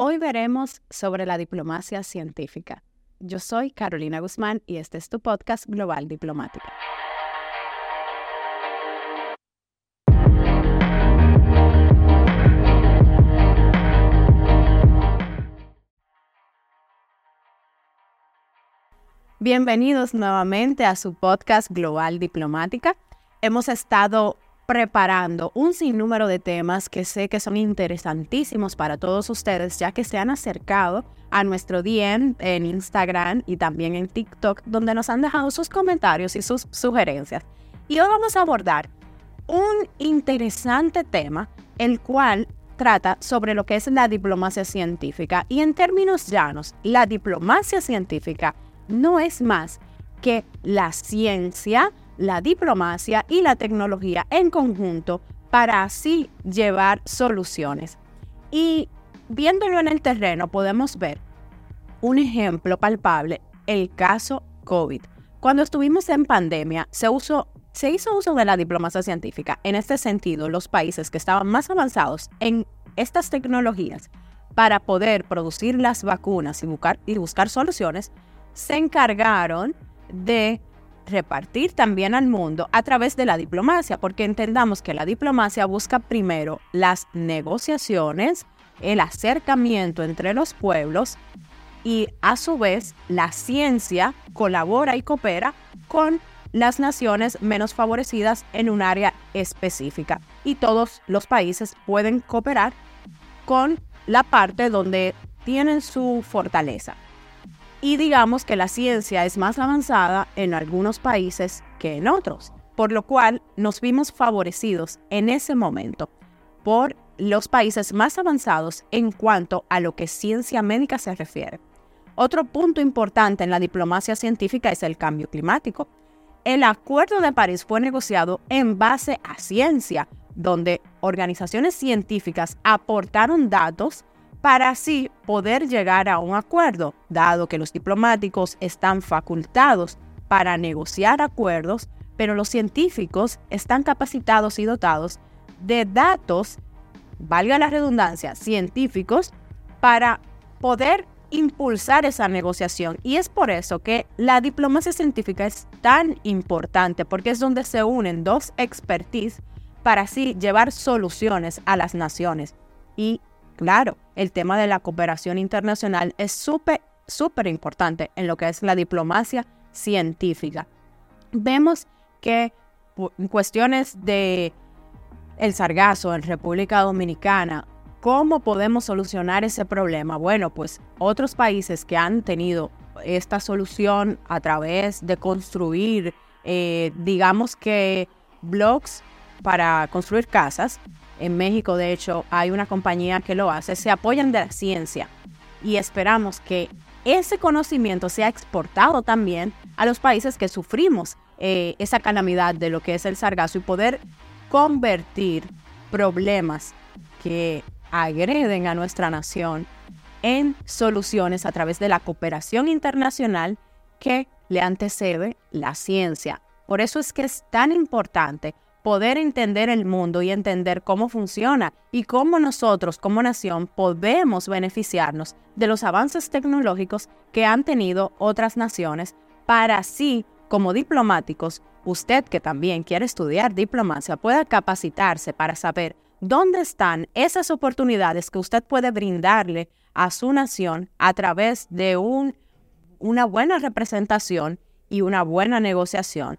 Hoy veremos sobre la diplomacia científica. Yo soy Carolina Guzmán y este es tu podcast Global Diplomática. Bienvenidos nuevamente a su podcast Global Diplomática. Hemos estado preparando un sinnúmero de temas que sé que son interesantísimos para todos ustedes, ya que se han acercado a nuestro DM en Instagram y también en TikTok, donde nos han dejado sus comentarios y sus sugerencias. Y hoy vamos a abordar un interesante tema, el cual trata sobre lo que es la diplomacia científica. Y en términos llanos, la diplomacia científica no es más que la ciencia, la diplomacia y la tecnología en conjunto para así llevar soluciones. Y viéndolo en el terreno podemos ver un ejemplo palpable, el caso COVID. Cuando estuvimos en pandemia, se, se hizo uso de la diplomacia científica. En este sentido, los países que estaban más avanzados en estas tecnologías para poder producir las vacunas y buscar, y buscar soluciones, se encargaron de repartir también al mundo a través de la diplomacia, porque entendamos que la diplomacia busca primero las negociaciones, el acercamiento entre los pueblos y a su vez la ciencia colabora y coopera con las naciones menos favorecidas en un área específica. Y todos los países pueden cooperar con la parte donde tienen su fortaleza y digamos que la ciencia es más avanzada en algunos países que en otros, por lo cual nos vimos favorecidos en ese momento por los países más avanzados en cuanto a lo que ciencia médica se refiere. Otro punto importante en la diplomacia científica es el cambio climático. El Acuerdo de París fue negociado en base a ciencia, donde organizaciones científicas aportaron datos para así poder llegar a un acuerdo, dado que los diplomáticos están facultados para negociar acuerdos, pero los científicos están capacitados y dotados de datos, valga la redundancia, científicos, para poder impulsar esa negociación. Y es por eso que la diplomacia científica es tan importante, porque es donde se unen dos expertise para así llevar soluciones a las naciones. Y Claro, el tema de la cooperación internacional es súper, súper importante en lo que es la diplomacia científica. Vemos que en cuestiones de el sargazo en República Dominicana, ¿cómo podemos solucionar ese problema? Bueno, pues otros países que han tenido esta solución a través de construir, eh, digamos que blogs para construir casas, en México, de hecho, hay una compañía que lo hace, se apoyan de la ciencia y esperamos que ese conocimiento sea exportado también a los países que sufrimos eh, esa calamidad de lo que es el sargazo y poder convertir problemas que agreden a nuestra nación en soluciones a través de la cooperación internacional que le antecede la ciencia. Por eso es que es tan importante poder entender el mundo y entender cómo funciona y cómo nosotros como nación podemos beneficiarnos de los avances tecnológicos que han tenido otras naciones para así, como diplomáticos, usted que también quiere estudiar diplomacia pueda capacitarse para saber dónde están esas oportunidades que usted puede brindarle a su nación a través de un, una buena representación y una buena negociación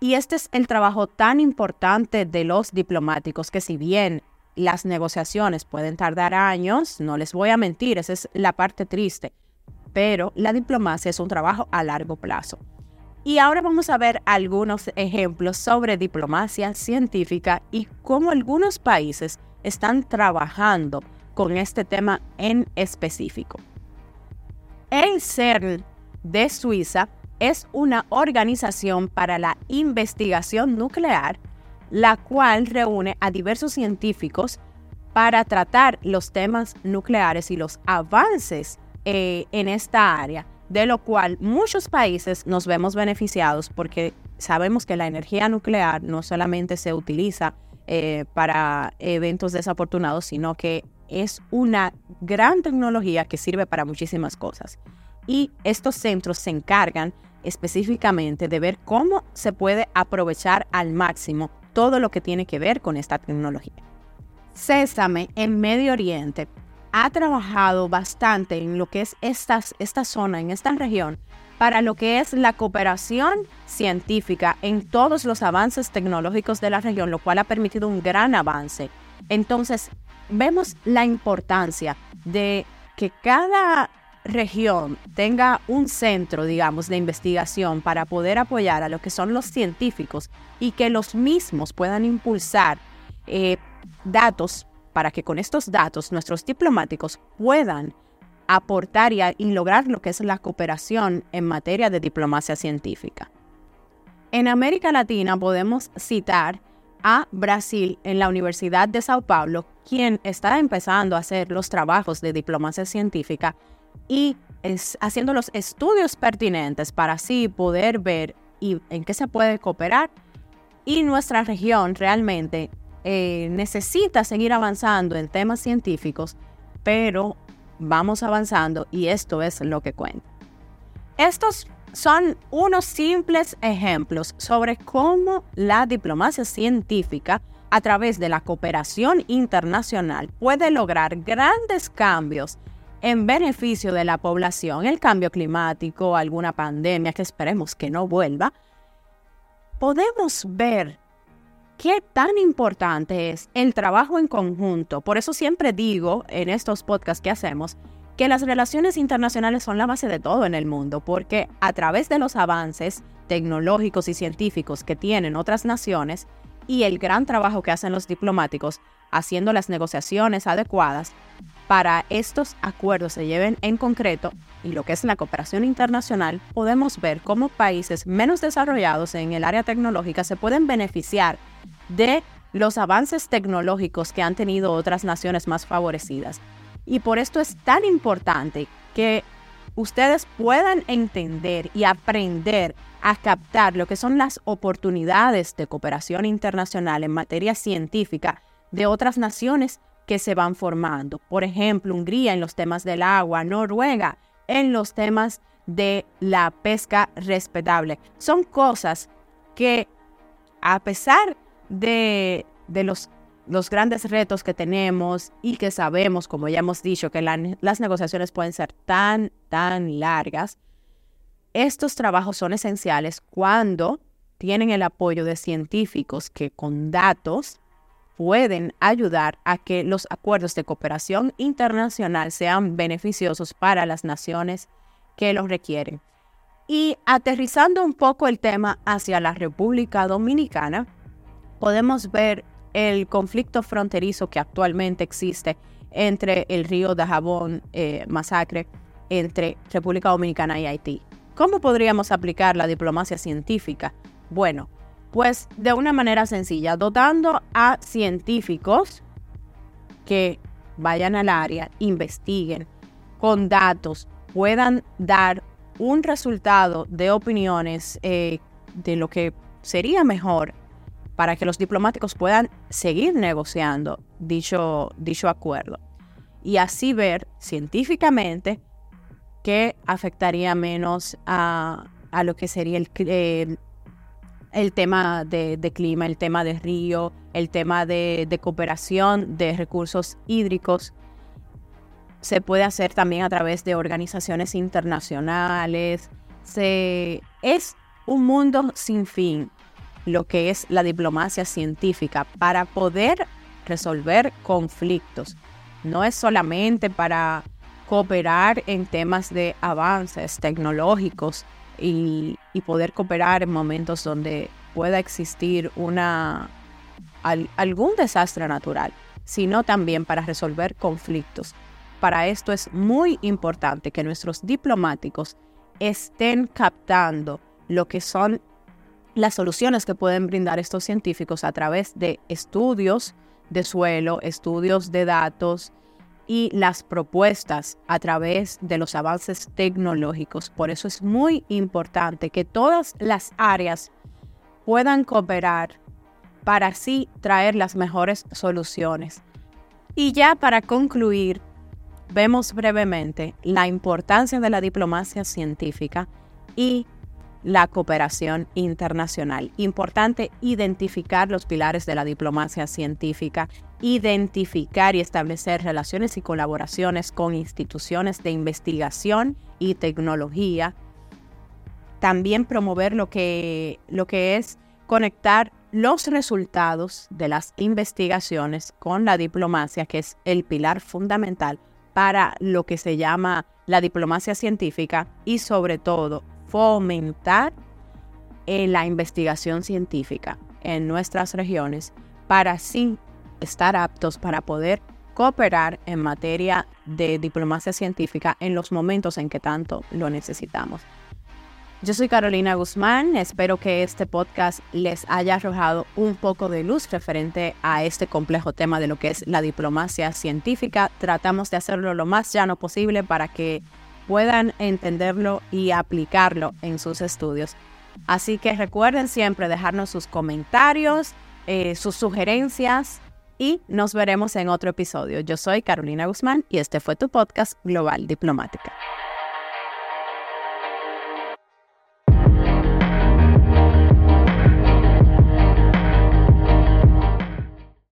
y este es el trabajo tan importante de los diplomáticos, que si bien las negociaciones pueden tardar años, no les voy a mentir, esa es la parte triste, pero la diplomacia es un trabajo a largo plazo. Y ahora vamos a ver algunos ejemplos sobre diplomacia científica y cómo algunos países están trabajando con este tema en específico. El CERN de Suiza es una organización para la investigación nuclear, la cual reúne a diversos científicos para tratar los temas nucleares y los avances eh, en esta área, de lo cual muchos países nos vemos beneficiados porque sabemos que la energía nuclear no solamente se utiliza eh, para eventos desafortunados, sino que es una gran tecnología que sirve para muchísimas cosas. Y estos centros se encargan específicamente de ver cómo se puede aprovechar al máximo todo lo que tiene que ver con esta tecnología. Césame en Medio Oriente ha trabajado bastante en lo que es esta, esta zona, en esta región, para lo que es la cooperación científica en todos los avances tecnológicos de la región, lo cual ha permitido un gran avance. Entonces, vemos la importancia de que cada región tenga un centro, digamos, de investigación para poder apoyar a lo que son los científicos y que los mismos puedan impulsar eh, datos para que con estos datos nuestros diplomáticos puedan aportar y, y lograr lo que es la cooperación en materia de diplomacia científica. En América Latina podemos citar a Brasil en la Universidad de Sao Paulo, quien está empezando a hacer los trabajos de diplomacia científica y haciendo los estudios pertinentes para así poder ver en qué se puede cooperar. Y nuestra región realmente eh, necesita seguir avanzando en temas científicos, pero vamos avanzando y esto es lo que cuenta. Estos son unos simples ejemplos sobre cómo la diplomacia científica a través de la cooperación internacional puede lograr grandes cambios en beneficio de la población, el cambio climático, alguna pandemia que esperemos que no vuelva, podemos ver qué tan importante es el trabajo en conjunto. Por eso siempre digo en estos podcasts que hacemos que las relaciones internacionales son la base de todo en el mundo, porque a través de los avances tecnológicos y científicos que tienen otras naciones y el gran trabajo que hacen los diplomáticos haciendo las negociaciones adecuadas, para estos acuerdos se lleven en concreto y lo que es la cooperación internacional, podemos ver cómo países menos desarrollados en el área tecnológica se pueden beneficiar de los avances tecnológicos que han tenido otras naciones más favorecidas. Y por esto es tan importante que ustedes puedan entender y aprender a captar lo que son las oportunidades de cooperación internacional en materia científica de otras naciones que se van formando. Por ejemplo, Hungría en los temas del agua, Noruega en los temas de la pesca respetable. Son cosas que a pesar de, los, los, grandes retos que tenemos y que sabemos, como ya hemos dicho, que las negociaciones pueden ser tan, tan largas, estos trabajos son esenciales cuando tienen el apoyo de científicos que con datos pueden ayudar a que los acuerdos de cooperación internacional sean beneficiosos para las naciones que los requieren. Y aterrizando un poco el tema hacia la República Dominicana, podemos ver el conflicto fronterizo que actualmente existe entre el río de Jabón, eh, masacre, entre República Dominicana y Haití. ¿Cómo podríamos aplicar la diplomacia científica? Bueno, pues de una manera sencilla, dotando a científicos que vayan al área, investiguen con datos, puedan dar un resultado de opiniones eh, de lo que sería mejor para que los diplomáticos puedan seguir negociando dicho, dicho acuerdo. Y así ver científicamente qué afectaría menos a, a lo que sería el, el tema de, clima, el tema de río, el tema de, cooperación de recursos hídricos. Se puede hacer también a través de organizaciones internacionales. Se, es un mundo sin fin lo que es la diplomacia científica para poder resolver conflictos. No es solamente para cooperar en temas de avances tecnológicos, y, poder cooperar en momentos donde pueda existir una, algún desastre natural, sino también para resolver conflictos. Para esto es muy importante que nuestros diplomáticos estén captando lo que son las soluciones que pueden brindar estos científicos a través de estudios de suelo, estudios de datos, y las propuestas a través de los avances tecnológicos. Por eso es muy importante que todas las áreas puedan cooperar para así traer las mejores soluciones. Y ya para concluir, vemos brevemente la importancia de la diplomacia científica y la cooperación internacional. Importante identificar los pilares de la diplomacia científica, identificar y establecer relaciones y colaboraciones con instituciones de investigación y tecnología. También promover lo que, lo que es conectar los resultados de las investigaciones con la diplomacia, que es el pilar fundamental para lo que se llama la diplomacia científica y sobre todo fomentar eh, la investigación científica en nuestras regiones para así estar aptos para poder cooperar en materia de diplomacia científica en los momentos en que tanto lo necesitamos. Yo soy Carolina Guzmán, espero que este podcast les haya arrojado un poco de luz referente a este complejo tema de lo que es la diplomacia científica. Tratamos de hacerlo lo más llano posible para que puedan entenderlo y aplicarlo en sus estudios. Así que recuerden siempre dejarnos sus comentarios, eh, sus sugerencias y nos veremos en otro episodio. Yo soy Carolina Guzmán y este fue tu podcast Global Diplomática.